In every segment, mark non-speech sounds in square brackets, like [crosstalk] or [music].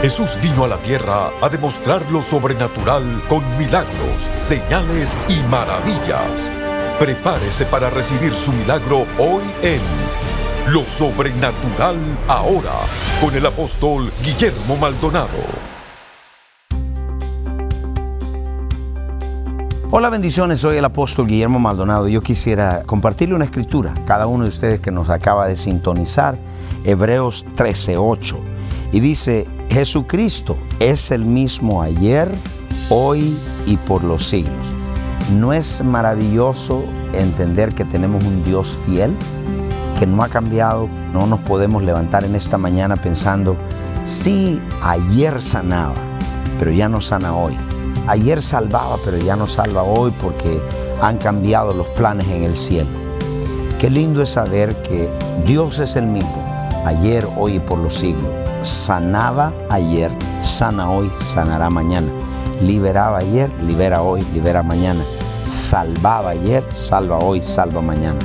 Jesús vino a la tierra a demostrar lo sobrenatural con milagros, señales y maravillas. Prepárese para recibir su milagro hoy en Lo Sobrenatural Ahora con el apóstol Guillermo Maldonado. Hola bendiciones, soy el apóstol Guillermo Maldonado. Yo quisiera compartirle una escritura, cada uno de ustedes que nos acaba de sintonizar, Hebreos 13:8. Y dice, Jesucristo es el mismo ayer, hoy y por los siglos. ¿No es maravilloso entender que tenemos un Dios fiel, que no ha cambiado? No nos podemos levantar en esta mañana pensando, sí, ayer sanaba, pero ya no sana hoy. Ayer salvaba, pero ya no salva hoy porque han cambiado los planes en el cielo. Qué lindo es saber que Dios es el mismo, ayer, hoy y por los siglos sanaba ayer, sana hoy, sanará mañana. Liberaba ayer, libera hoy, libera mañana. Salvaba ayer, salva hoy, salva mañana.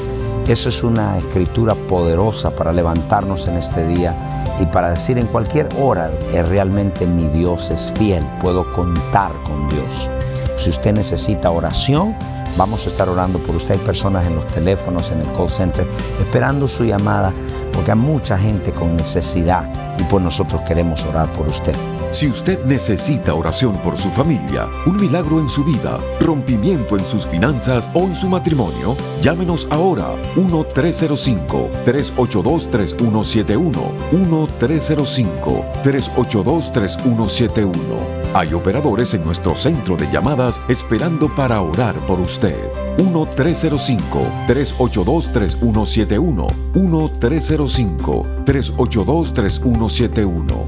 Eso es una escritura poderosa para levantarnos en este día y para decir en cualquier hora que realmente mi Dios es fiel, puedo contar con Dios. Si usted necesita oración, vamos a estar orando por usted. Hay personas en los teléfonos, en el call center, esperando su llamada, porque hay mucha gente con necesidad y pues nosotros queremos orar por usted. Si usted necesita oración por su familia, un milagro en su vida, rompimiento en sus finanzas o en su matrimonio, llámenos ahora 1-305-382-3171. 1-305-382-3171. Hay operadores en nuestro centro de llamadas esperando para orar por usted. 1-305-382-3171. 1-305-382-3171.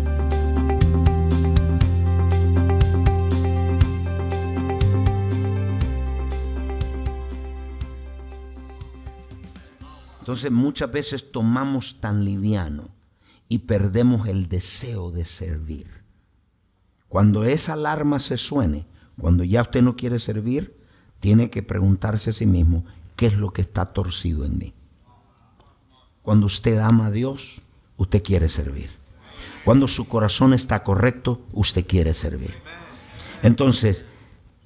Entonces muchas veces tomamos tan liviano y perdemos el deseo de servir. Cuando esa alarma se suene, cuando ya usted no quiere servir, tiene que preguntarse a sí mismo, ¿qué es lo que está torcido en mí? Cuando usted ama a Dios, usted quiere servir. Cuando su corazón está correcto, usted quiere servir. Entonces,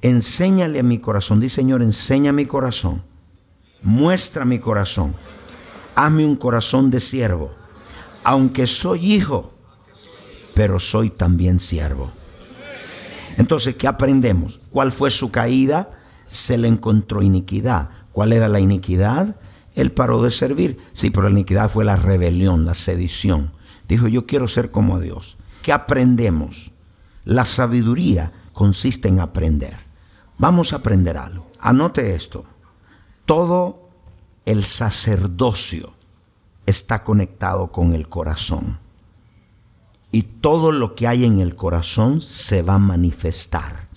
enséñale a mi corazón. Dice Señor, enseña mi corazón. Muestra mi corazón Hazme un corazón de siervo, aunque soy hijo, pero soy también siervo. Entonces, ¿qué aprendemos? ¿Cuál fue su caída? Se le encontró iniquidad. ¿Cuál era la iniquidad? Él paró de servir. Sí, pero la iniquidad fue la rebelión, la sedición. Dijo, yo quiero ser como Dios. ¿Qué aprendemos? La sabiduría consiste en aprender. Vamos a aprender algo. Anote esto. Todo el sacerdocio está conectado con el corazón. Y todo lo que hay en el corazón se va a manifestar.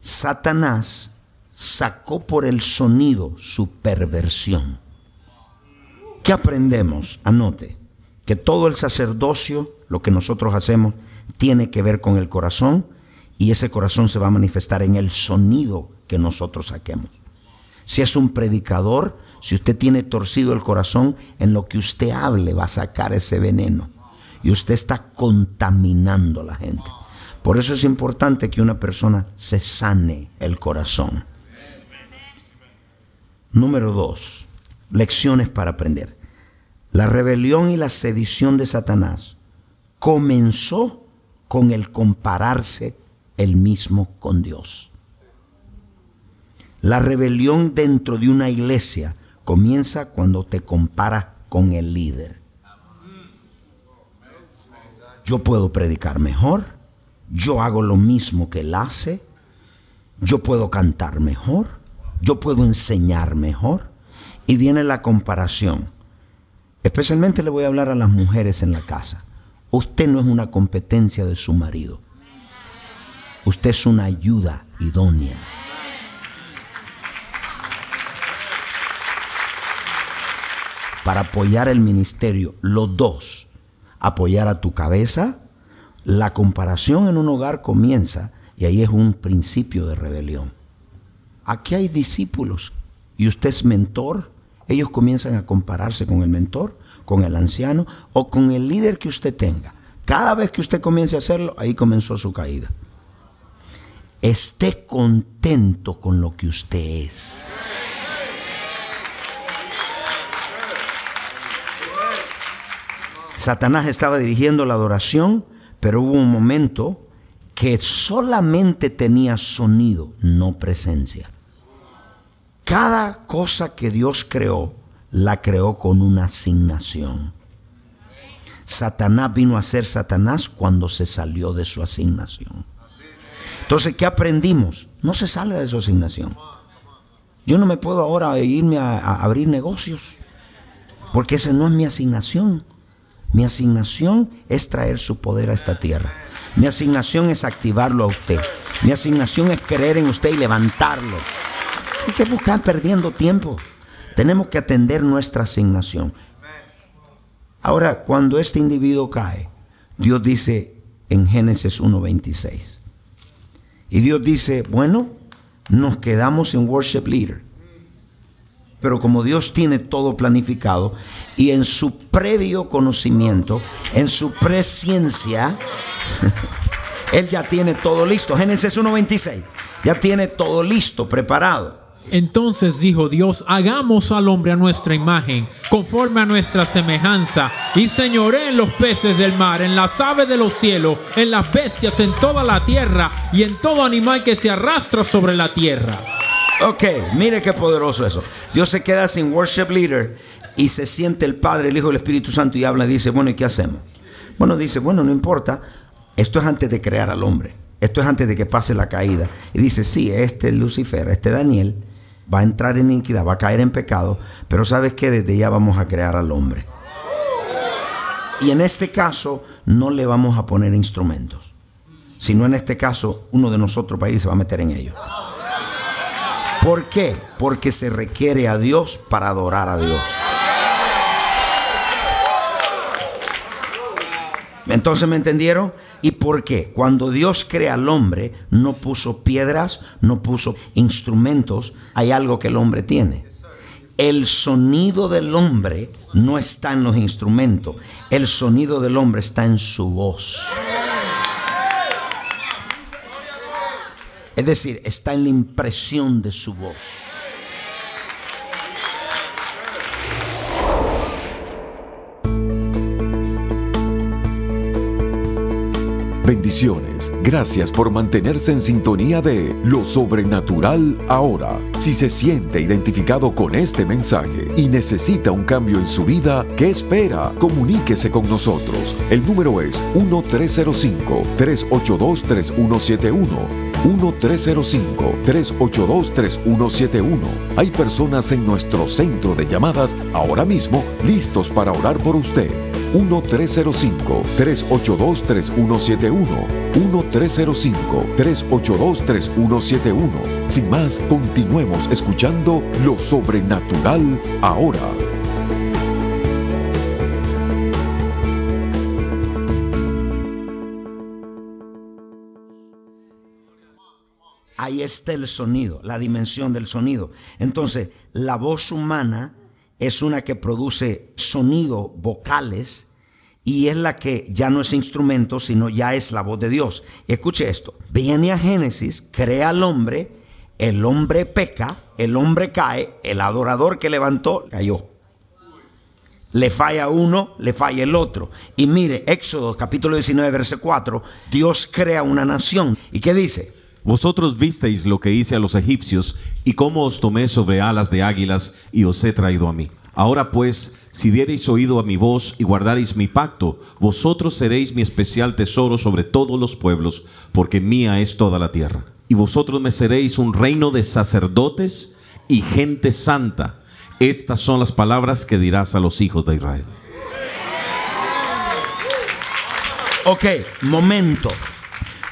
Satanás sacó por el sonido su perversión. ¿Qué aprendemos? Anote que todo el sacerdocio, lo que nosotros hacemos, tiene que ver con el corazón y ese corazón se va a manifestar en el sonido que nosotros saquemos si es un predicador, si usted tiene torcido el corazón, en lo que usted hable va a sacar ese veneno. Y usted está contaminando a la gente. Por eso es importante que una persona se sane el corazón. Número dos, lecciones para aprender. La rebelión y la sedición de Satanás comenzó con el compararse el mismo con Dios. La rebelión dentro de una iglesia comienza cuando te comparas con el líder. Yo puedo predicar mejor, yo hago lo mismo que él hace, yo puedo cantar mejor, yo puedo enseñar mejor. Y viene la comparación. Especialmente le voy a hablar a las mujeres en la casa. Usted no es una competencia de su marido. Usted es una ayuda idónea. para apoyar el ministerio, los dos, apoyar a tu cabeza, la comparación en un hogar comienza y ahí es un principio de rebelión. Aquí hay discípulos y usted es mentor, ellos comienzan a compararse con el mentor, con el anciano o con el líder que usted tenga. Cada vez que usted comience a hacerlo, ahí comenzó su caída. Esté contento con lo que usted es. Satanás estaba dirigiendo la adoración, pero hubo un momento que solamente tenía sonido, no presencia. Cada cosa que Dios creó, la creó con una asignación. Satanás vino a ser Satanás cuando se salió de su asignación. Entonces, ¿qué aprendimos? No se sale de su asignación. Yo no me puedo ahora irme a, a abrir negocios, porque esa no es mi asignación. Mi asignación es traer su poder a esta tierra. Mi asignación es activarlo a usted. Mi asignación es creer en usted y levantarlo. Hay que buscar perdiendo tiempo. Tenemos que atender nuestra asignación. Ahora, cuando este individuo cae, Dios dice en Génesis 1.26. Y Dios dice, bueno, nos quedamos en worship leader. Pero como Dios tiene todo planificado y en su previo conocimiento, en su presciencia, [laughs] Él ya tiene todo listo. Génesis 1.26. Ya tiene todo listo, preparado. Entonces dijo Dios, hagamos al hombre a nuestra imagen, conforme a nuestra semejanza, y señoré en los peces del mar, en las aves de los cielos, en las bestias, en toda la tierra, y en todo animal que se arrastra sobre la tierra. Ok, mire qué poderoso eso. Dios se queda sin worship leader y se siente el Padre, el Hijo y el Espíritu Santo y habla y dice, bueno, ¿y qué hacemos? Bueno, dice, bueno, no importa, esto es antes de crear al hombre, esto es antes de que pase la caída. Y dice, sí, este Lucifer, este Daniel, va a entrar en iniquidad, va a caer en pecado, pero sabes que desde ya vamos a crear al hombre. Y en este caso no le vamos a poner instrumentos, sino en este caso uno de nosotros va se va a meter en ellos. ¿Por qué? Porque se requiere a Dios para adorar a Dios. Entonces, ¿me entendieron? ¿Y por qué? Cuando Dios crea al hombre, no puso piedras, no puso instrumentos, hay algo que el hombre tiene. El sonido del hombre no está en los instrumentos, el sonido del hombre está en su voz. Es decir, está en la impresión de su voz. Bendiciones. Gracias por mantenerse en sintonía de Lo Sobrenatural ahora. Si se siente identificado con este mensaje y necesita un cambio en su vida, ¿qué espera? Comuníquese con nosotros. El número es 1-305-382-3171. 1-305-382-3171. Hay personas en nuestro centro de llamadas ahora mismo listos para orar por usted. 1-305-382-3171. 1-305-382-3171. Sin más, continuemos escuchando lo sobrenatural ahora. Ahí está el sonido, la dimensión del sonido. Entonces, la voz humana es una que produce sonido, vocales, y es la que ya no es instrumento, sino ya es la voz de Dios. Escuche esto, viene a Génesis, crea al hombre, el hombre peca, el hombre cae, el adorador que levantó cayó. Le falla uno, le falla el otro. Y mire, Éxodo capítulo 19, verso 4, Dios crea una nación. ¿Y qué dice? Vosotros visteis lo que hice a los egipcios y cómo os tomé sobre alas de águilas y os he traído a mí. Ahora pues, si diereis oído a mi voz y guardareis mi pacto, vosotros seréis mi especial tesoro sobre todos los pueblos, porque mía es toda la tierra. Y vosotros me seréis un reino de sacerdotes y gente santa. Estas son las palabras que dirás a los hijos de Israel. Ok, momento.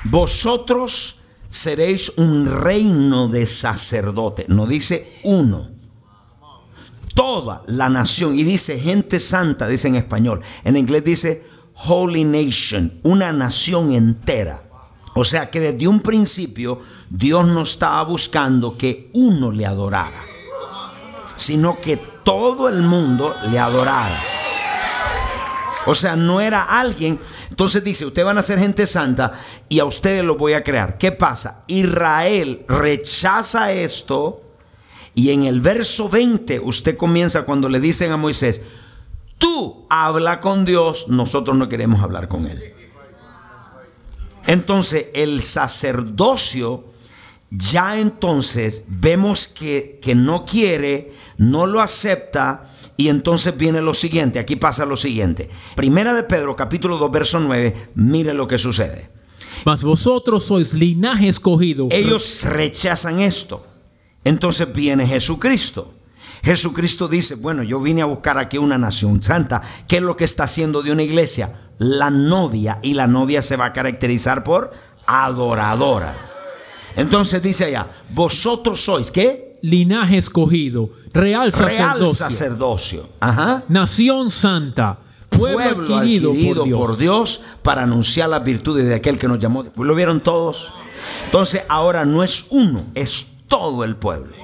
Vosotros seréis un reino de sacerdotes. No dice uno. Toda la nación. Y dice gente santa, dice en español. En inglés dice Holy Nation. Una nación entera. O sea que desde un principio Dios no estaba buscando que uno le adorara. Sino que todo el mundo le adorara. O sea, no era alguien. Entonces dice, ustedes van a ser gente santa y a ustedes los voy a crear. ¿Qué pasa? Israel rechaza esto y en el verso 20 usted comienza cuando le dicen a Moisés, tú habla con Dios, nosotros no queremos hablar con él. Entonces el sacerdocio ya entonces vemos que, que no quiere, no lo acepta y entonces viene lo siguiente, aquí pasa lo siguiente. Primera de Pedro, capítulo 2, verso 9, mire lo que sucede. Mas vosotros sois linaje escogido. Ellos rechazan esto. Entonces viene Jesucristo. Jesucristo dice, bueno, yo vine a buscar aquí una nación santa. ¿Qué es lo que está haciendo de una iglesia? La novia. Y la novia se va a caracterizar por adoradora. Entonces dice allá, vosotros sois, ¿qué? Linaje escogido. Real sacerdocio. Real sacerdocio. Ajá. Nación santa. Pueblo, Pueblo adquirido, adquirido por, Dios. por Dios para anunciar las virtudes de aquel que nos llamó. ¿Lo vieron todos? Entonces ahora no es uno, es todo el pueblo.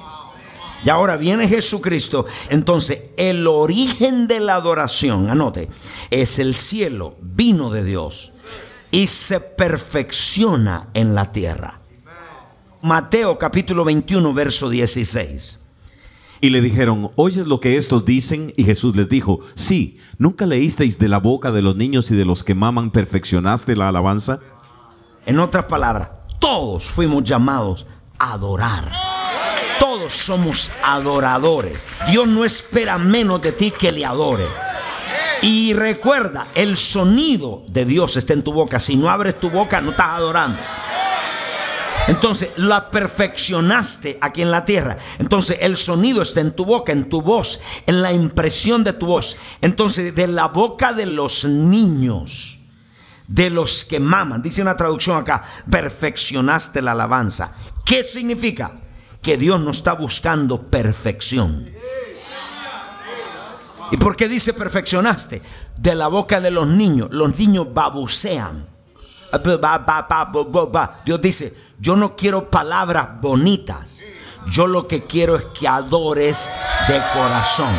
Y ahora viene Jesucristo. Entonces, el origen de la adoración, anote, es el cielo, vino de Dios y se perfecciona en la tierra. Mateo capítulo 21, verso 16. Y le dijeron, ¿oyes lo que estos dicen? Y Jesús les dijo, sí, ¿nunca leísteis de la boca de los niños y de los que maman perfeccionaste la alabanza? En otras palabras, todos fuimos llamados a adorar. Todos somos adoradores. Dios no espera menos de ti que le adore. Y recuerda, el sonido de Dios está en tu boca. Si no abres tu boca, no estás adorando. Entonces, la perfeccionaste aquí en la tierra. Entonces, el sonido está en tu boca, en tu voz, en la impresión de tu voz. Entonces, de la boca de los niños, de los que maman, dice una traducción acá, perfeccionaste la alabanza. ¿Qué significa? Que Dios no está buscando perfección. ¿Y por qué dice perfeccionaste? De la boca de los niños. Los niños babucean. Ba. Dios dice, yo no quiero palabras bonitas. Yo lo que quiero es que adores de corazón.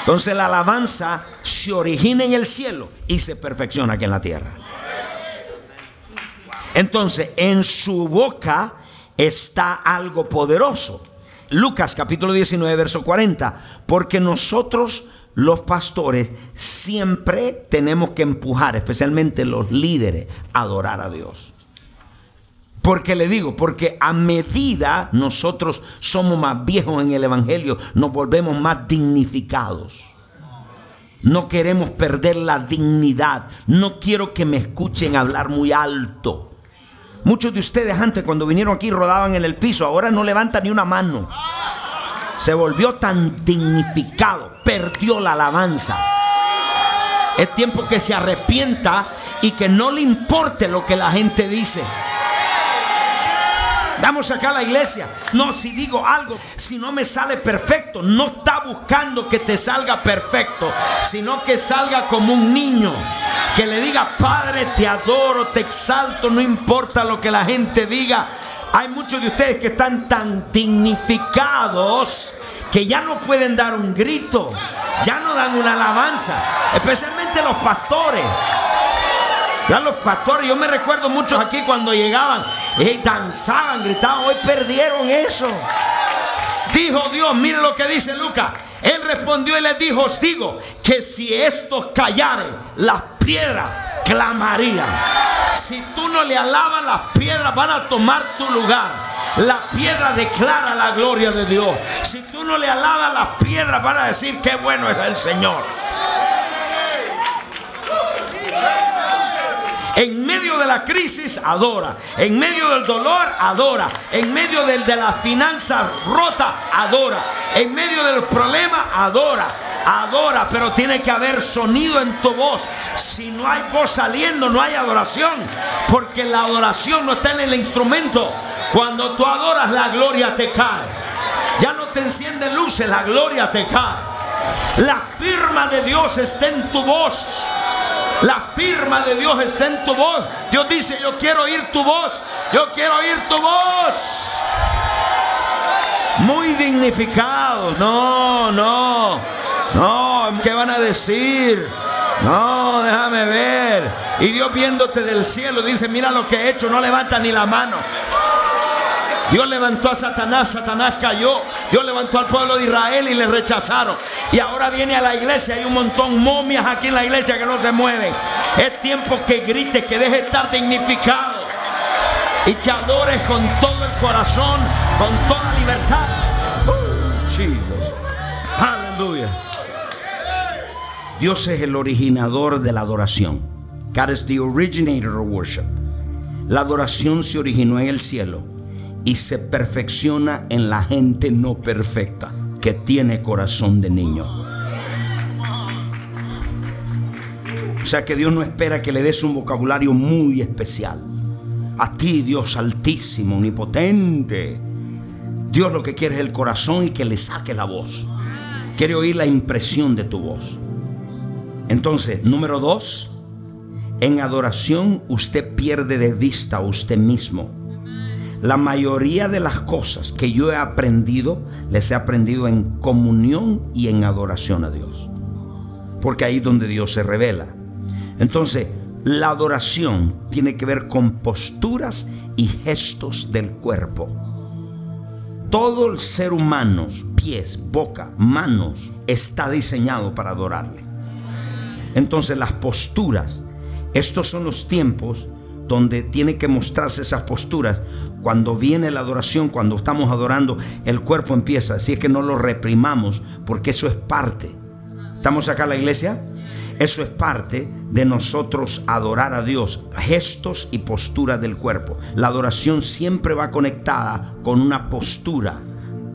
Entonces la alabanza se origina en el cielo y se perfecciona aquí en la tierra. Entonces en su boca está algo poderoso. Lucas capítulo 19, verso 40. Porque nosotros los pastores siempre tenemos que empujar, especialmente los líderes, a adorar a Dios. Porque le digo, porque a medida nosotros somos más viejos en el Evangelio, nos volvemos más dignificados. No queremos perder la dignidad. No quiero que me escuchen hablar muy alto. Muchos de ustedes antes cuando vinieron aquí rodaban en el piso, ahora no levantan ni una mano. Se volvió tan dignificado, perdió la alabanza. Es tiempo que se arrepienta y que no le importe lo que la gente dice. Vamos acá a la iglesia. No, si digo algo, si no me sale perfecto, no está buscando que te salga perfecto, sino que salga como un niño. Que le diga, Padre, te adoro, te exalto, no importa lo que la gente diga. Hay muchos de ustedes que están tan dignificados que ya no pueden dar un grito, ya no dan una alabanza, especialmente los pastores. Ya los pastores, yo me recuerdo muchos aquí cuando llegaban, y danzaban, gritaban, hoy perdieron eso. Dijo Dios, mire lo que dice Lucas. Él respondió y les dijo, os digo que si estos callaren, las piedras clamarían. Si tú no le alabas, las piedras van a tomar tu lugar. La piedra declara la gloria de Dios. Si tú no le alabas, las piedras van a decir qué bueno es el Señor. En medio de la crisis, adora. En medio del dolor, adora. En medio del, de la finanza rota, adora. En medio de los problemas, adora. Adora, pero tiene que haber sonido en tu voz. Si no hay voz saliendo, no hay adoración. Porque la adoración no está en el instrumento. Cuando tú adoras, la gloria te cae. Ya no te encienden luces, la gloria te cae. La firma de Dios está en tu voz. La firma de Dios está en tu voz. Dios dice, yo quiero oír tu voz. Yo quiero oír tu voz. Muy dignificado. No, no. No, ¿qué van a decir? No, déjame ver. Y Dios viéndote del cielo dice, mira lo que he hecho, no levanta ni la mano. Dios levantó a Satanás, Satanás cayó. Dios levantó al pueblo de Israel y le rechazaron. Y ahora viene a la iglesia, hay un montón momias aquí en la iglesia que no se mueven. Es tiempo que grites, que deje de estar dignificado y que adores con todo el corazón, con toda libertad. Uh, Aleluya. Dios es el originador de la adoración. God is the originator of worship. La adoración se originó en el cielo y se perfecciona en la gente no perfecta que tiene corazón de niño. O sea que Dios no espera que le des un vocabulario muy especial. A ti, Dios altísimo, omnipotente. Dios lo que quiere es el corazón y que le saque la voz. Quiere oír la impresión de tu voz. Entonces, número dos, en adoración usted pierde de vista a usted mismo. La mayoría de las cosas que yo he aprendido, les he aprendido en comunión y en adoración a Dios. Porque ahí es donde Dios se revela. Entonces, la adoración tiene que ver con posturas y gestos del cuerpo. Todo el ser humano, pies, boca, manos, está diseñado para adorarle. Entonces las posturas, estos son los tiempos donde tiene que mostrarse esas posturas. Cuando viene la adoración, cuando estamos adorando, el cuerpo empieza. Así es que no lo reprimamos, porque eso es parte. ¿Estamos acá en la iglesia? Eso es parte de nosotros adorar a Dios, gestos y posturas del cuerpo. La adoración siempre va conectada con una postura.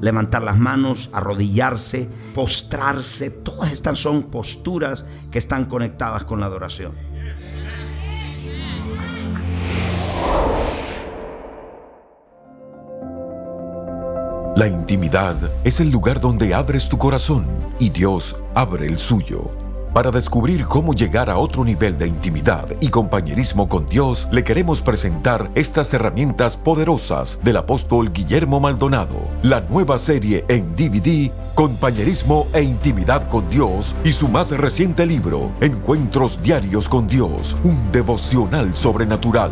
Levantar las manos, arrodillarse, postrarse, todas estas son posturas que están conectadas con la adoración. La intimidad es el lugar donde abres tu corazón y Dios abre el suyo. Para descubrir cómo llegar a otro nivel de intimidad y compañerismo con Dios, le queremos presentar estas herramientas poderosas del apóstol Guillermo Maldonado, la nueva serie en DVD, Compañerismo e Intimidad con Dios, y su más reciente libro, Encuentros Diarios con Dios, un devocional sobrenatural.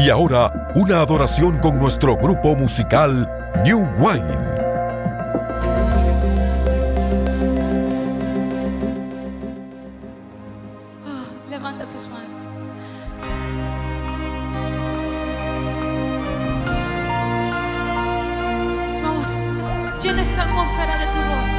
Y ahora, una adoración con nuestro grupo musical New Wine. Oh, levanta tus manos. Vamos, llena esta atmósfera de tu voz.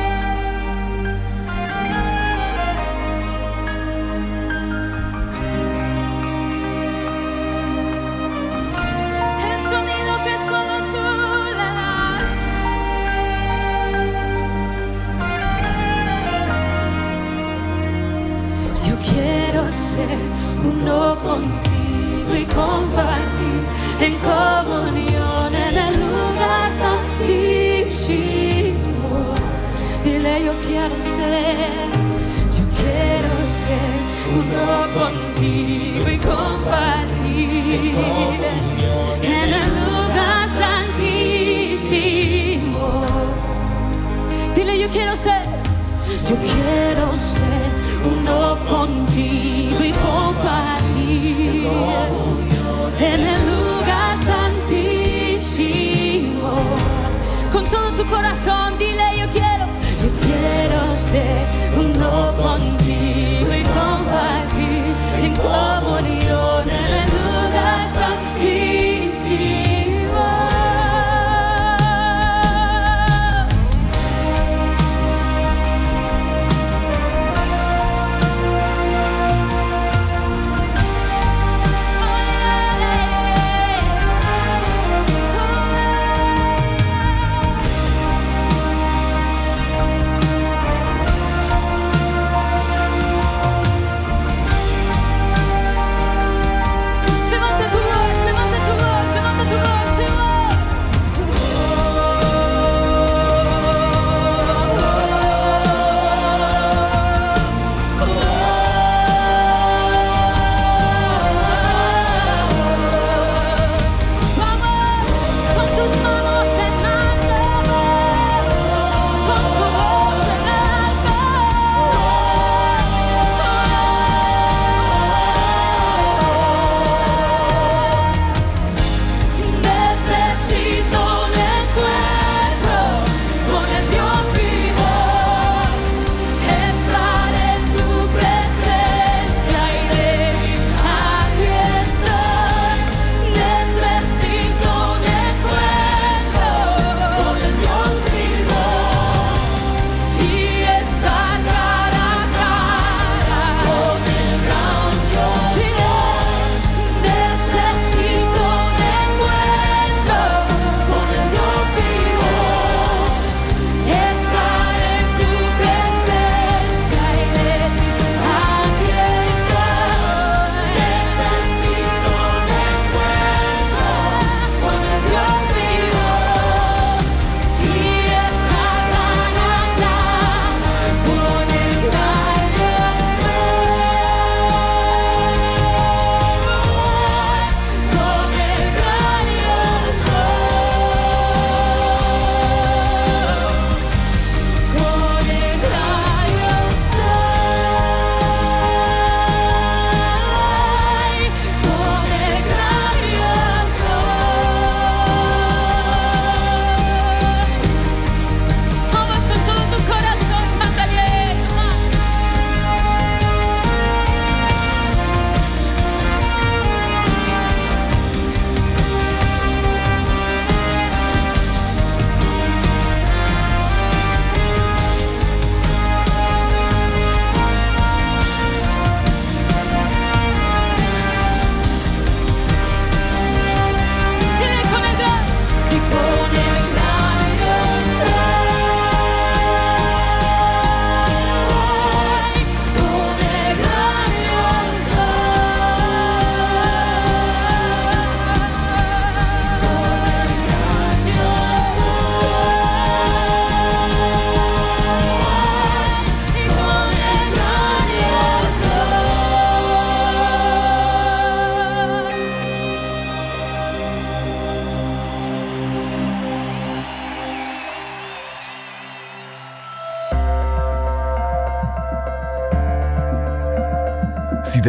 Yo quiero ser uno contigo y compartir en el lugar santísimo. Con todo tu corazón, dile yo quiero, yo quiero ser uno contigo y compartir en comunión en el lugar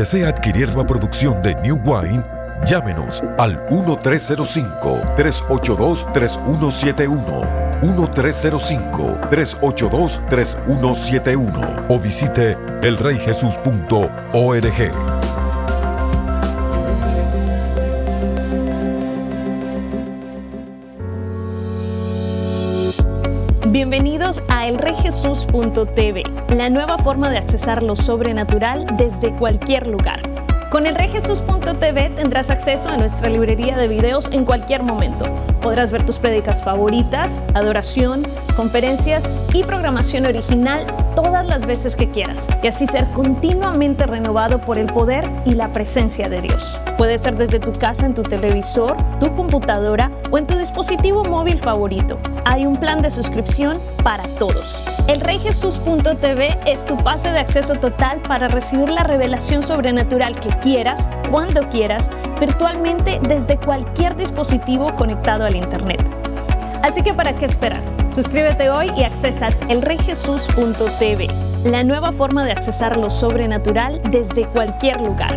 desea adquirir la producción de New Wine, llámenos al 1305-382-3171. 1305-382-3171 o visite elreyjesus.org. Bienvenidos a elreyjesus.tv, la nueva forma de accesar lo sobrenatural desde cualquier lugar. Con elreyjesus.tv tendrás acceso a nuestra librería de videos en cualquier momento. Podrás ver tus prédicas favoritas, adoración, conferencias y programación original todas las veces que quieras y así ser continuamente renovado por el poder y la presencia de Dios. Puede ser desde tu casa, en tu televisor, tu computadora o en tu dispositivo móvil favorito. Hay un plan de suscripción para todos. El reyjesus.tv es tu pase de acceso total para recibir la revelación sobrenatural que quieras, cuando quieras, virtualmente desde cualquier dispositivo conectado al Internet. Así que ¿para qué esperar? Suscríbete hoy y accesa elreyjesus.tv, la nueva forma de accesar lo sobrenatural desde cualquier lugar.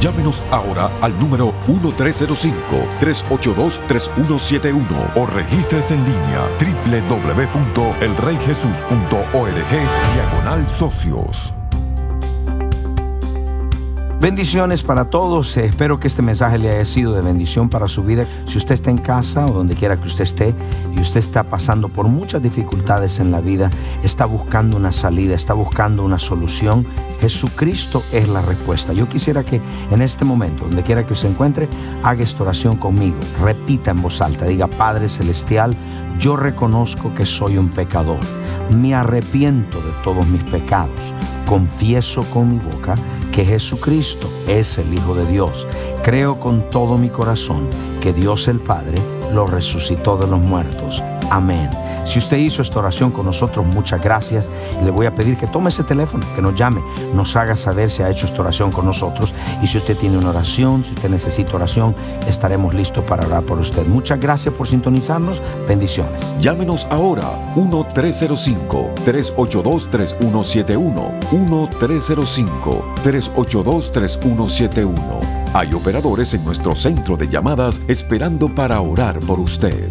Llámenos ahora al número 1305-382-3171 o registres en línea www.elreyjesus.org diagonal socios. Bendiciones para todos. Espero que este mensaje le haya sido de bendición para su vida. Si usted está en casa o donde quiera que usted esté y usted está pasando por muchas dificultades en la vida, está buscando una salida, está buscando una solución, Jesucristo es la respuesta. Yo quisiera que en este momento, donde quiera que se encuentre, haga esta oración conmigo. Repita en voz alta, diga, Padre Celestial, yo reconozco que soy un pecador. Me arrepiento de todos mis pecados. Confieso con mi boca que Jesucristo es el Hijo de Dios. Creo con todo mi corazón que Dios el Padre lo resucitó de los muertos. Amén. Si usted hizo esta oración con nosotros, muchas gracias. Y le voy a pedir que tome ese teléfono, que nos llame, nos haga saber si ha hecho esta oración con nosotros. Y si usted tiene una oración, si usted necesita oración, estaremos listos para orar por usted. Muchas gracias por sintonizarnos. Bendiciones. Llámenos ahora 1-305-382-3171. 1-305-382-3171. Hay operadores en nuestro centro de llamadas esperando para orar por usted.